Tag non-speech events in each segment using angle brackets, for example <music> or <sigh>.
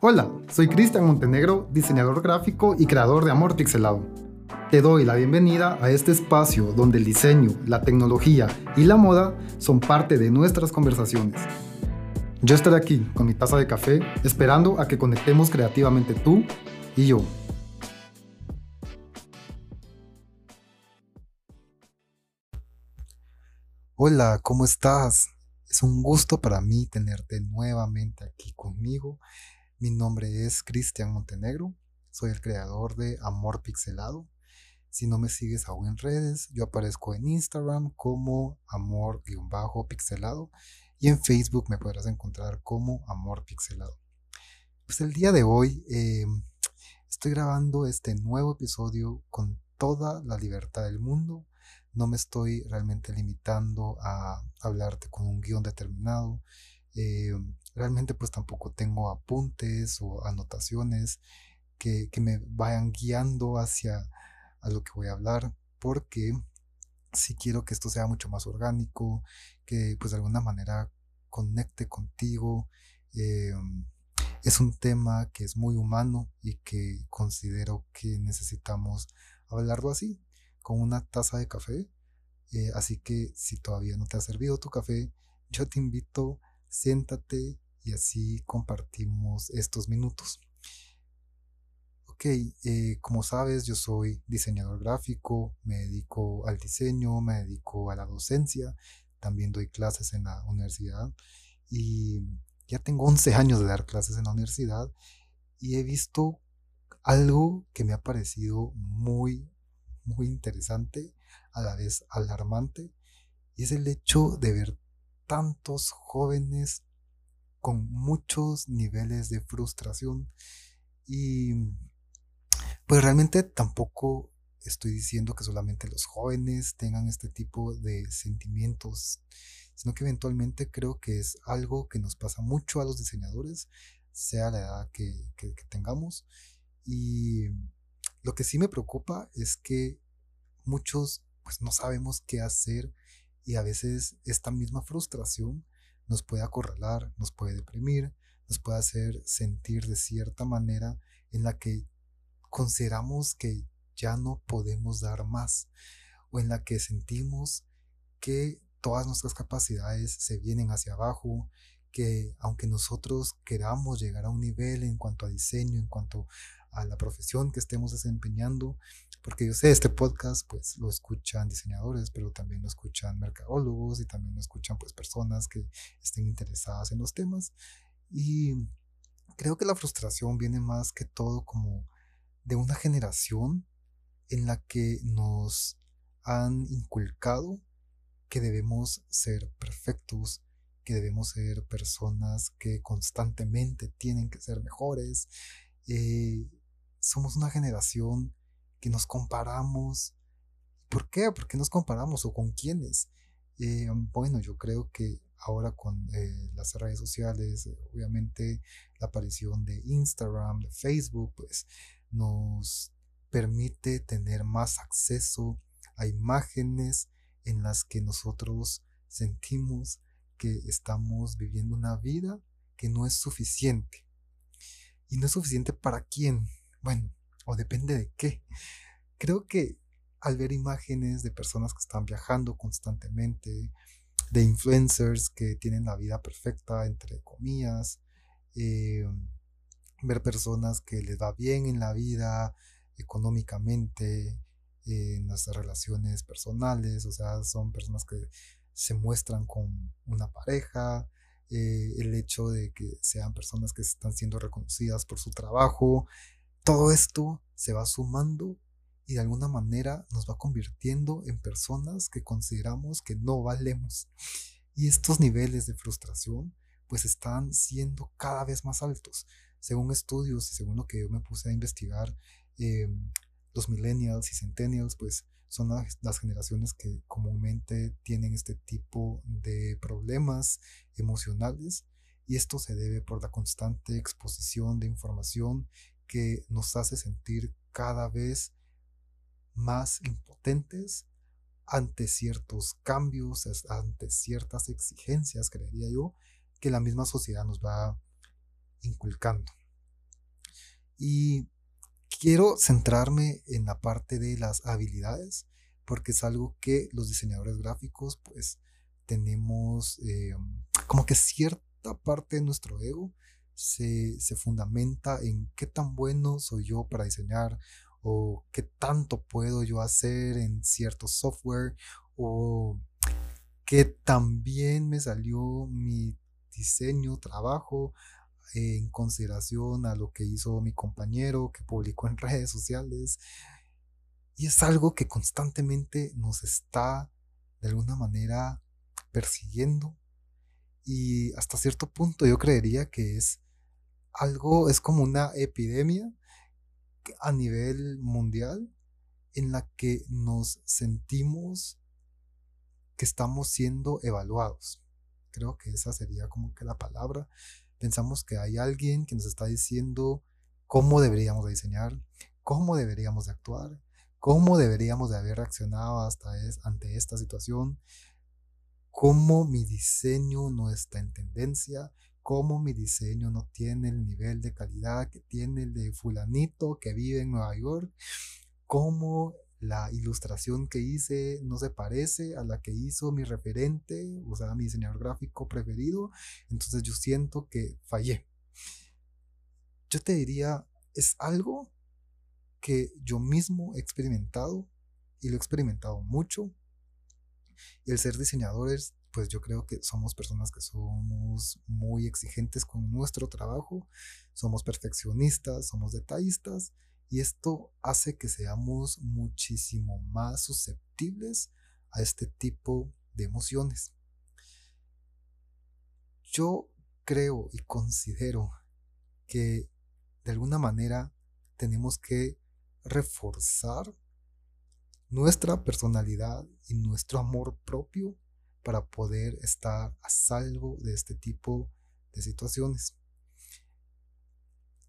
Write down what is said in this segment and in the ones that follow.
Hola, soy Cristian Montenegro, diseñador gráfico y creador de Amor Pixelado. Te doy la bienvenida a este espacio donde el diseño, la tecnología y la moda son parte de nuestras conversaciones. Yo estaré aquí con mi taza de café esperando a que conectemos creativamente tú y yo. Hola, ¿cómo estás? Es un gusto para mí tenerte nuevamente aquí conmigo. Mi nombre es Cristian Montenegro, soy el creador de Amor Pixelado. Si no me sigues aún en redes, yo aparezco en Instagram como amor-pixelado y en Facebook me podrás encontrar como Amor Pixelado. Pues el día de hoy em, estoy grabando este nuevo episodio con toda la libertad del mundo. No me estoy realmente limitando a hablarte con un guion determinado. Em, realmente pues tampoco tengo apuntes o anotaciones que, que me vayan guiando hacia a lo que voy a hablar, porque si quiero que esto sea mucho más orgánico, que pues de alguna manera conecte contigo. Em, es un tema que es muy humano y que considero que necesitamos hablarlo así, con una taza de café. Eh, así que si todavía no te ha servido tu café, yo te invito, siéntate y así compartimos estos minutos. Ok, eh, como sabes, yo soy diseñador gráfico, me dedico al diseño, me dedico a la docencia, también doy clases en la universidad y ya tengo 11 años de dar clases en la universidad y he visto algo que me ha parecido muy, muy interesante, a la vez alarmante, y es el hecho de ver tantos jóvenes con muchos niveles de frustración y pues realmente tampoco estoy diciendo que solamente los jóvenes tengan este tipo de sentimientos, sino que eventualmente creo que es algo que nos pasa mucho a los diseñadores, sea la edad que, tengamos. Y lo que sí me preocupa es que muchos pues no sabemos qué hacer y a veces esta misma frustración nos puede acorralar, nos puede deprimir, nos puede hacer sentir de cierta manera en la que consideramos que ya no podemos dar más o en la que sentimos que todas nuestras capacidades se vienen hacia abajo, que aunque nosotros queramos llegar a un nivel en cuanto a diseño, en cuanto a la profesión que estemos desempeñando, porque yo sé, este podcast pues lo escuchan diseñadores, pero también lo escuchan mercadólogos y también lo escuchan pues personas que estén interesadas en los temas. Y creo que la frustración viene más que todo como de una generación en la que nos han inculcado que debemos ser perfectos, que debemos ser personas que constantemente tienen que ser mejores. Eh, somos una generación que nos comparamos. ¿Por qué? ¿Por qué nos comparamos o con quiénes? Eh, bueno, yo creo que ahora con eh, las redes sociales, obviamente la aparición de Instagram, de Facebook, pues nos permite tener más acceso a imágenes en las que nosotros sentimos que estamos viviendo una vida que no es suficiente. ¿Y no es suficiente para quién? Bueno, o depende de qué. Creo que al ver imágenes de personas que están viajando constantemente, de influencers que tienen la vida perfecta, entre comillas, eh, ver personas que les va bien en la vida, económicamente, en las relaciones personales, o sea, son personas que se muestran con una pareja, eh, el hecho de que sean personas que están siendo reconocidas por su trabajo, todo esto se va sumando y de alguna manera nos va convirtiendo en personas que consideramos que no valemos. Y estos niveles de frustración pues están siendo cada vez más altos según estudios y según lo que yo me puse a investigar, eh, los millennials y centennials, pues son las, generaciones que comúnmente tienen este tipo de problemas emocionales y esto se debe por la constante exposición de información que nos hace sentir cada vez más impotentes ante ciertos cambios, ante ciertas exigencias, creería yo, que la misma sociedad nos va inculcando. Y quiero centrarme en la parte de las habilidades, porque es algo que los diseñadores gráficos, pues, tenemos eh, como que cierta parte de nuestro ego se, se fundamenta en qué tan bueno soy yo para diseñar o qué tanto puedo yo hacer en cierto software o qué tan bien me salió mi diseño, trabajo en consideración a lo que hizo mi compañero que publicó en <laughs> redes sociales. Y es algo que constantemente nos está de alguna manera persiguiendo. Y hasta cierto punto yo creería que es algo, es como una epidemia a nivel mundial en la que nos sentimos que estamos siendo evaluados. Creo que esa sería como que la palabra. Pensamos que hay alguien que nos está diciendo cómo deberíamos de diseñar, cómo deberíamos de actuar, cómo deberíamos de haber reaccionado hasta ante esta situación, cómo mi diseño no está en tendencia, cómo mi diseño no tiene el nivel de calidad que tiene el de fulanito que vive en Nueva York, cómo la ilustración que hice no se parece a la que hizo mi referente, o sea, mi diseñador gráfico preferido, entonces yo siento que fallé. Yo te diría, es algo que yo mismo he experimentado y lo he experimentado mucho. El ser diseñadores pues yo creo que somos personas que somos muy exigentes con nuestro trabajo, somos perfeccionistas, somos detallistas y esto hace que seamos muchísimo más susceptibles a este tipo de emociones. Yo creo y considero que de alguna manera tenemos que reforzar nuestra personalidad y nuestro amor propio para poder estar a salvo de este tipo de situaciones.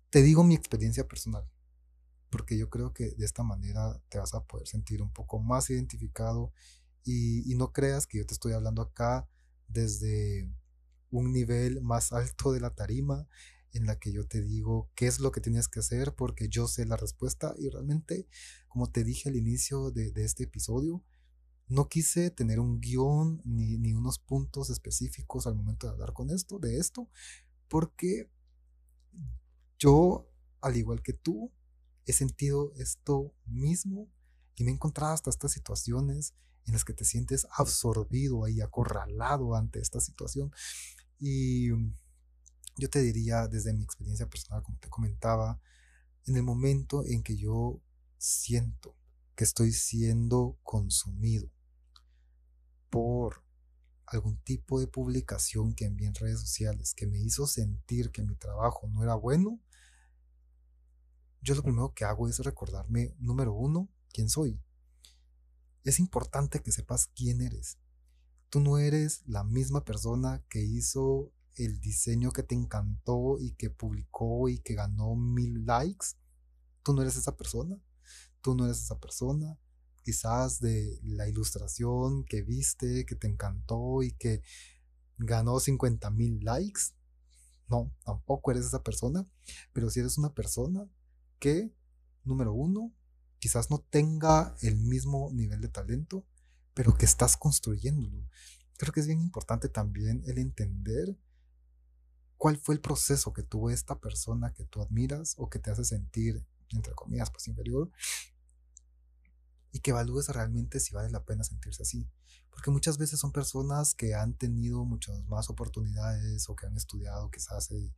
Te digo mi experiencia personal, porque yo creo que de esta manera te vas a poder sentir un poco más identificado y, no creas que yo te estoy hablando acá desde un nivel más alto de la tarima en la que yo te digo qué es lo que tienes que hacer porque yo sé la respuesta y realmente, como te dije al inicio de, este episodio, no quise tener un guion ni, unos puntos específicos al momento de hablar con esto, de esto, porque yo, al igual que tú, he sentido esto mismo y me he encontrado hasta estas situaciones en las que te sientes absorbido ahí, acorralado ante esta situación. Y yo te diría, desde mi experiencia personal, como te comentaba, en el momento en que yo siento que estoy siendo consumido por algún tipo de publicación que envié en redes sociales que me hizo sentir que mi trabajo no era bueno, yo lo primero que hago es recordarme, número uno, quién soy. Es importante que sepas quién eres. Tú no eres la misma persona que hizo el diseño que te encantó y que publicó y que ganó mil likes. Tú no eres esa persona. Tú no eres esa persona quizás de la ilustración que viste, que te encantó y que ganó 50 mil likes. No, tampoco eres esa persona, pero si eres una persona que, número uno, quizás no tenga el mismo nivel de talento, pero que estás construyéndolo. Creo que es bien importante también el entender cuál fue el proceso que tuvo esta persona que tú admiras o que te hace sentir, entre comillas, pues inferior, y que evalúes realmente si vale la pena sentirse así. Porque muchas veces son personas que han tenido muchas más oportunidades o que han estudiado quizás eh,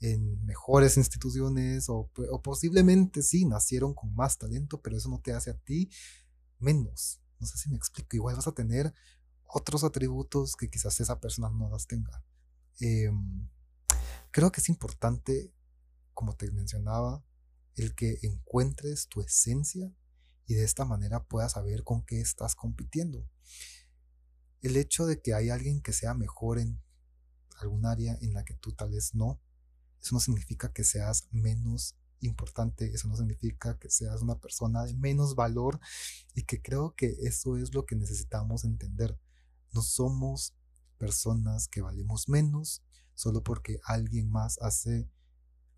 en mejores instituciones o, o posiblemente sí, nacieron con más talento, pero eso no te hace a ti menos. No sé si me explico. Igual vas a tener otros atributos que quizás esa persona no las tenga. Em, creo que es importante, como te mencionaba, el que encuentres tu esencia y de esta manera puedas saber con qué estás compitiendo. El hecho de que hay alguien que sea mejor en algún área en la que tú tal vez no, eso no significa que seas menos importante, eso no significa que seas una persona de menos valor y que creo que eso es lo que necesitamos entender. No somos personas que valemos menos solo porque alguien más hace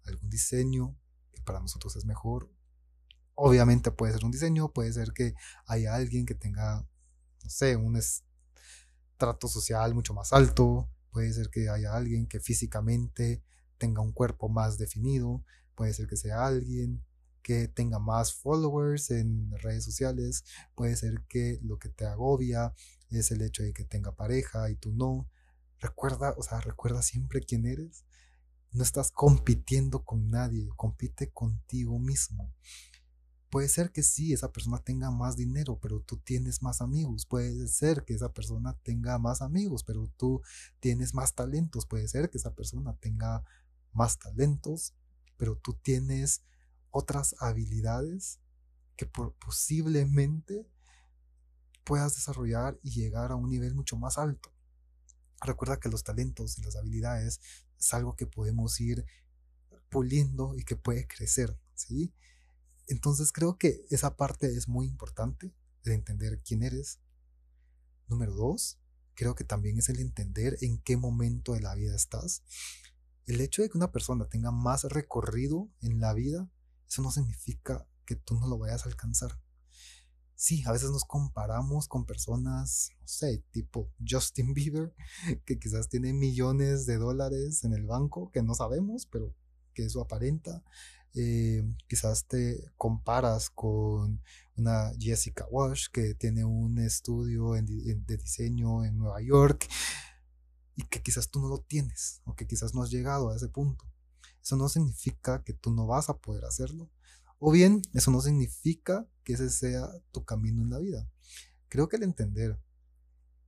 algún diseño que para nosotros es mejor. Obviamente puede ser un diseño, puede ser que haya alguien que tenga, no sé, un estrato social mucho más alto, puede ser que haya alguien que físicamente tenga un cuerpo más definido, puede ser que sea alguien que tenga más followers en redes sociales, puede ser que lo que te agobia es el hecho de que tenga pareja y tú no. Recuerda, o sea, recuerda siempre quién eres. No estás compitiendo con nadie, compite contigo mismo. Puede ser que sí, esa persona tenga más dinero, pero tú tienes más amigos. Puede ser que esa persona tenga más amigos, pero tú tienes más talentos. Puede ser que esa persona tenga más talentos, pero tú tienes otras habilidades que posiblemente puedas desarrollar y llegar a un nivel mucho más alto. Recuerda que los talentos y las habilidades es algo que podemos ir puliendo y que puede crecer, ¿sí? Entonces creo que esa parte es muy importante de entender quién eres. Número dos, creo que también es el entender en qué momento de la vida estás. El hecho de que una persona tenga más recorrido en la vida, eso no significa que tú no lo vayas a alcanzar sí, a veces nos comparamos con personas, no sé, tipo Justin Bieber, <laughs> que quizás tiene millones de dólares en el banco, que no sabemos, pero que eso aparenta. Eh, quizás te comparas con una Jessica Walsh que tiene un estudio de diseño en Nueva York y que quizás tú no lo tienes o que quizás no has llegado a ese punto. Eso no significa que tú no vas a poder hacerlo, o bien, eso no significa que ese sea tu camino en la vida. Creo que el entender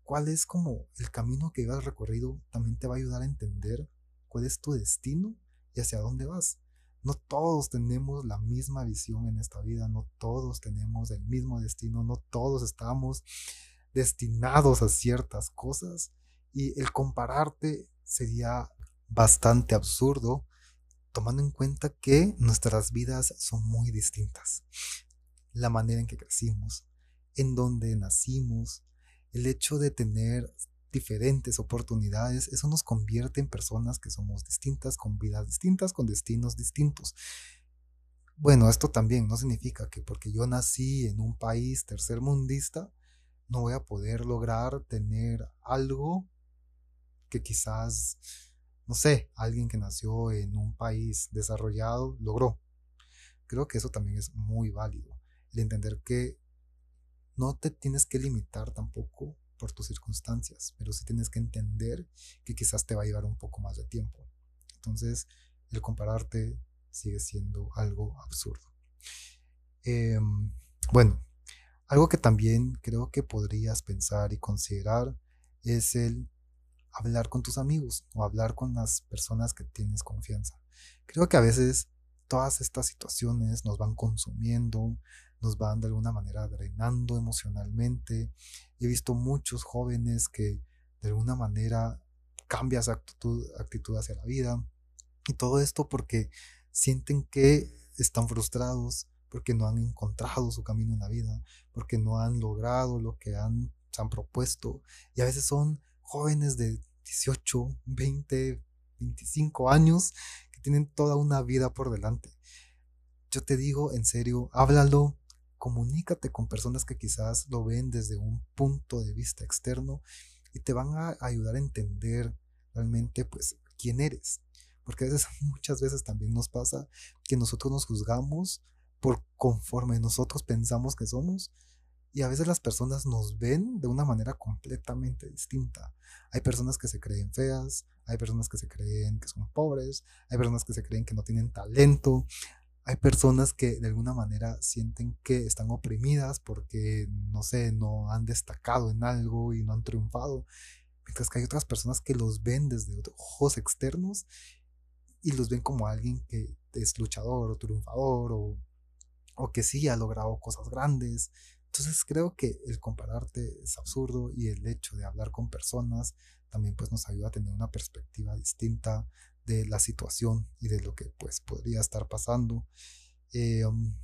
cuál es como el camino que ibas recorrido también te va a ayudar a entender cuál es tu destino y hacia dónde vas. No todos tenemos la misma visión en esta vida, no todos tenemos el mismo destino, no todos estamos destinados a ciertas cosas y el compararte sería bastante absurdo tomando en cuenta que nuestras vidas son muy distintas. La manera en que crecimos, en donde nacimos, el hecho de tener diferentes oportunidades, eso nos convierte en personas que somos distintas, con vidas distintas, con destinos distintos. Bueno, esto también no significa que porque yo nací en un país tercermundista, no voy a poder lograr tener algo que quizás no sé, alguien que nació en un país desarrollado logró. Creo que eso también es muy válido. El entender que no te tienes que limitar tampoco por tus circunstancias, pero sí tienes que entender que quizás te va a llevar un poco más de tiempo. Entonces, el compararte sigue siendo algo absurdo. Em, bueno, algo que también creo que podrías pensar y considerar es el hablar con tus amigos o hablar con las personas que tienes confianza. Creo que a veces todas estas situaciones nos van consumiendo, nos van de alguna manera drenando emocionalmente. He visto muchos jóvenes que de alguna manera cambian su actitud, actitud hacia la vida. Y todo esto porque sienten que están frustrados, porque no han encontrado su camino en la vida, porque no han logrado lo que han, se han propuesto. Y a veces son jóvenes de 18, 20, 25 años que tienen toda una vida por delante. Yo te digo, en serio, háblalo, comunícate con personas que quizás lo ven desde un punto de vista externo y te van a ayudar a entender realmente pues quién eres. Porque a veces, <laughs> muchas veces también nos pasa que nosotros nos juzgamos por conforme nosotros pensamos que somos y a veces las personas nos ven de una manera completamente distinta. Hay personas que se creen feas, hay personas que se creen que son pobres, hay personas que se creen que no tienen talento, hay personas que de alguna manera sienten que están oprimidas porque, no sé, no han destacado en algo y no han triunfado. Mientras que hay otras personas que los ven desde ojos externos y los ven como alguien que es luchador o triunfador o, o que sí ha logrado cosas grandes. Entonces creo que el compararte es absurdo y el hecho de hablar con personas también pues nos ayuda a tener una perspectiva distinta de la situación y de lo que pues podría estar pasando. Eh, um,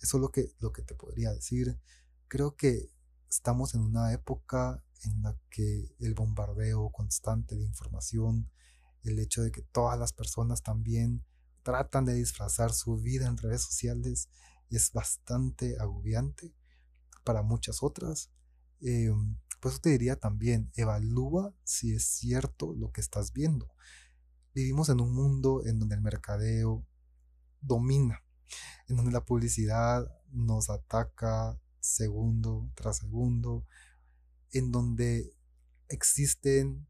eso es lo que, lo que te podría decir. Creo que estamos en una época en la que el bombardeo constante de información, el hecho de que todas las personas también tratan de disfrazar su vida en redes sociales es bastante agobiante para muchas otras. Eh, pues te diría también, evalúa si es cierto lo que estás viendo. Vivimos en un mundo en donde el mercadeo domina, en donde la publicidad nos ataca segundo tras segundo, en donde existen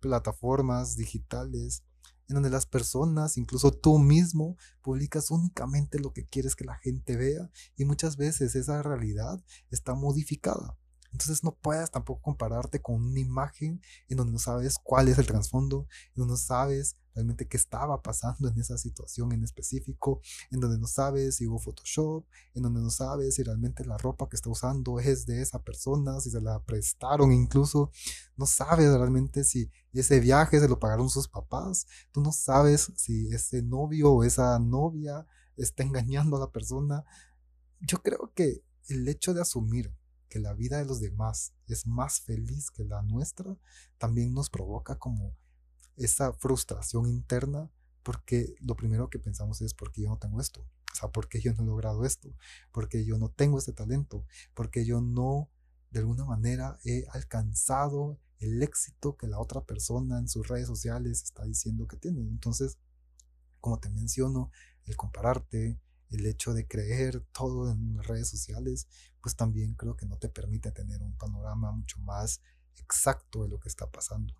plataformas digitales en donde las personas, incluso tú mismo, publicas únicamente lo que quieres que la gente vea y muchas veces esa realidad está modificada. Entonces no puedes tampoco compararte con una imagen en donde no sabes cuál es el trasfondo, en donde no sabes realmente qué estaba pasando en esa situación en específico, en donde no sabes si hubo Photoshop, en donde no sabes si realmente la ropa que está usando es de esa persona, si se la prestaron incluso, no sabes realmente si ese viaje se lo pagaron sus papás, tú no sabes si ese novio o esa novia está engañando a la persona. Yo creo que el hecho de asumir que la vida de los demás es más feliz que la nuestra, también nos provoca como esa frustración interna porque lo primero que pensamos es porque yo no tengo esto, o sea, porque yo no he logrado esto, porque yo no tengo este talento, porque yo no de alguna manera he alcanzado el éxito que la otra persona en sus redes sociales está diciendo que tiene. Entonces, como te menciono, el compararte, el hecho de creer todo en redes sociales, pues también creo que no te permite tener un panorama mucho más exacto de lo que está pasando.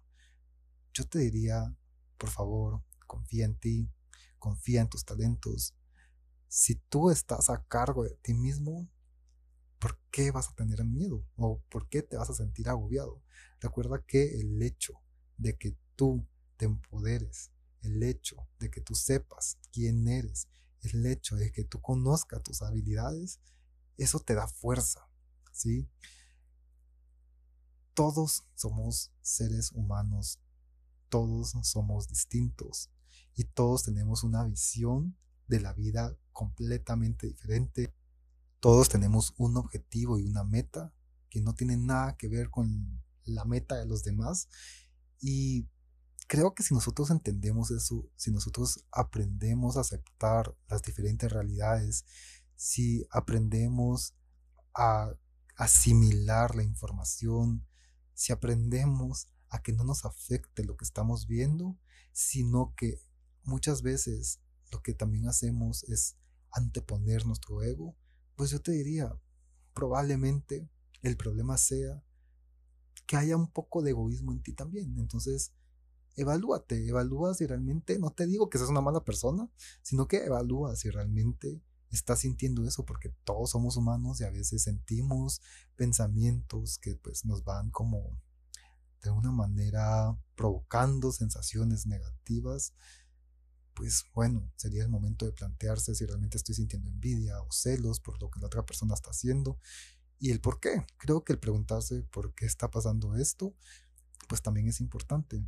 Yo te diría, por favor, confía en ti, confía en tus talentos. Si tú estás a cargo de ti mismo, ¿por qué vas a tener miedo? ¿O por qué te vas a sentir agobiado? Recuerda que el hecho de que tú te empoderes, el hecho de que tú sepas quién eres, el hecho de que tú conozcas tus habilidades, eso te da fuerza, ¿sí? Todos somos seres humanos, todos somos distintos y todos tenemos una visión de la vida completamente diferente. Todos tenemos un objetivo y una meta que no tienen nada que ver con la meta de los demás y creo que si nosotros entendemos eso, si nosotros aprendemos a aceptar las diferentes realidades, si aprendemos a asimilar la información, si aprendemos a que no nos afecte lo que estamos viendo, sino que muchas veces lo que también hacemos es anteponer nuestro ego, pues yo te diría, probablemente el problema sea que haya un poco de egoísmo en ti también. Entonces, evalúate, evalúa si realmente, no te digo que seas una mala persona, sino que evalúa si realmente estás sintiendo eso, porque todos somos humanos y a veces sentimos pensamientos que pues nos van como de una manera provocando sensaciones negativas, pues bueno, sería el momento de plantearse si realmente estoy sintiendo envidia o celos por lo que la otra persona está haciendo y el por qué. Creo que el preguntarse por qué está pasando esto, pues también es importante.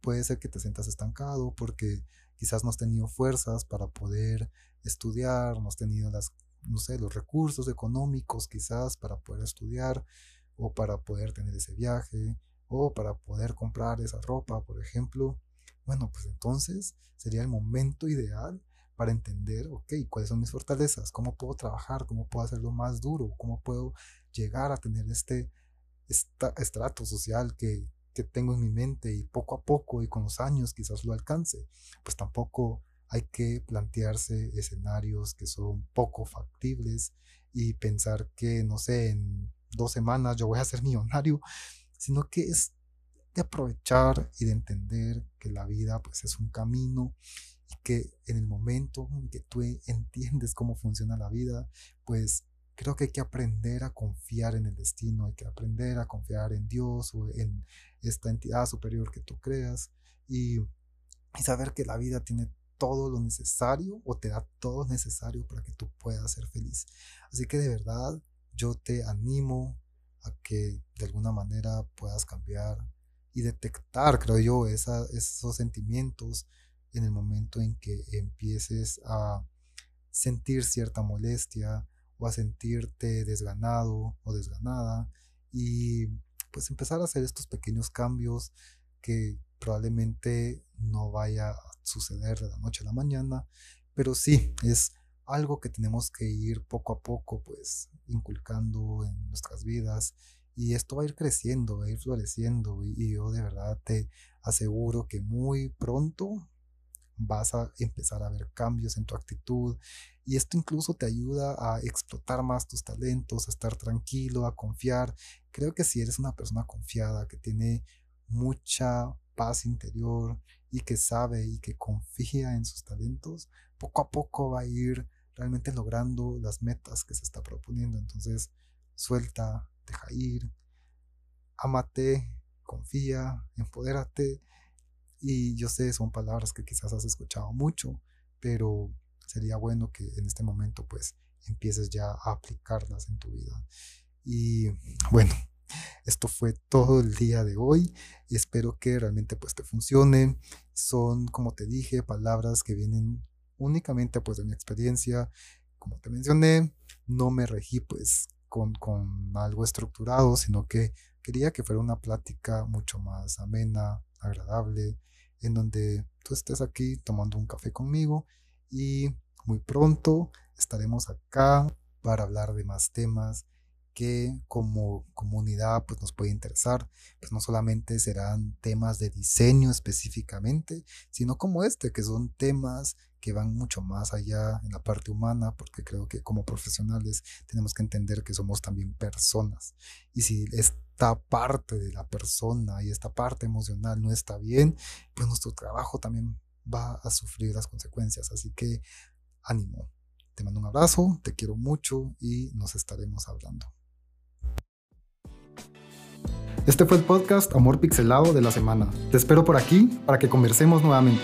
Puede ser que te sientas estancado porque quizás no has tenido fuerzas para poder estudiar, no has tenido las, no sé, los recursos económicos quizás para poder estudiar o para poder tener ese viaje o para poder comprar esa ropa, por ejemplo. Bueno, pues entonces sería el momento ideal para entender, ok, cuáles son mis fortalezas, cómo puedo trabajar, cómo puedo hacerlo más duro, cómo puedo llegar a tener este estrato social que, que tengo en mi mente y poco a poco y con los años quizás lo alcance, pues tampoco hay que plantearse escenarios que son poco factibles y pensar que, no sé, en dos semanas yo voy a ser <laughs> millonario, sino que es de aprovechar y de entender que la vida pues es un camino y que en el momento en que tú entiendes cómo funciona la vida, pues creo que hay que aprender a confiar en el destino, hay que aprender a confiar en Dios o en esta entidad superior que tú creas y, saber que la vida tiene todo lo necesario o te da todo lo necesario para que tú puedas ser feliz. Así que de verdad yo te animo a que de alguna manera puedas cambiar y detectar, creo yo, esos sentimientos en el momento en que empieces a sentir cierta molestia o a sentirte desganado o desganada y pues empezar a hacer estos pequeños cambios que probablemente no vaya a suceder de la noche a la mañana, pero sí, es algo que tenemos que ir poco a poco pues inculcando en nuestras vidas y esto va a ir creciendo, va a ir floreciendo y, yo de verdad te aseguro que muy pronto vas a empezar a ver cambios en tu actitud y esto incluso te ayuda a explotar más tus talentos, a estar tranquilo, a confiar. Creo que si eres una persona confiada, que tiene mucha paz interior y que sabe y que confía en sus talentos, poco a poco va a ir realmente logrando las metas que se está proponiendo. Entonces, suelta, deja ir, amate, confía, empodérate. Y yo sé, son palabras que quizás has escuchado mucho, pero sería bueno que en este momento pues empieces ya a aplicarlas en tu vida. Y bueno, esto fue todo el día de hoy espero que realmente pues te funcione. Son, como te dije, palabras que vienen únicamente pues de mi experiencia. Como te mencioné, no me regí pues con, con algo estructurado, sino que quería que fuera una plática mucho más amena, agradable, en donde tú estés aquí tomando un café conmigo y muy pronto estaremos acá para hablar de más temas que como comunidad pues nos puede interesar, pues no solamente serán temas de diseño específicamente, sino como este, que son temas que van mucho más allá en la parte humana, porque creo que como profesionales tenemos que entender que somos también personas. Y si esta parte de la persona y esta parte emocional no está bien, pues nuestro trabajo también va a sufrir las consecuencias. Así que ánimo. Te mando un abrazo, te quiero mucho y nos estaremos hablando. Este fue el podcast Amor Pixelado de la semana. Te espero por aquí para que conversemos nuevamente.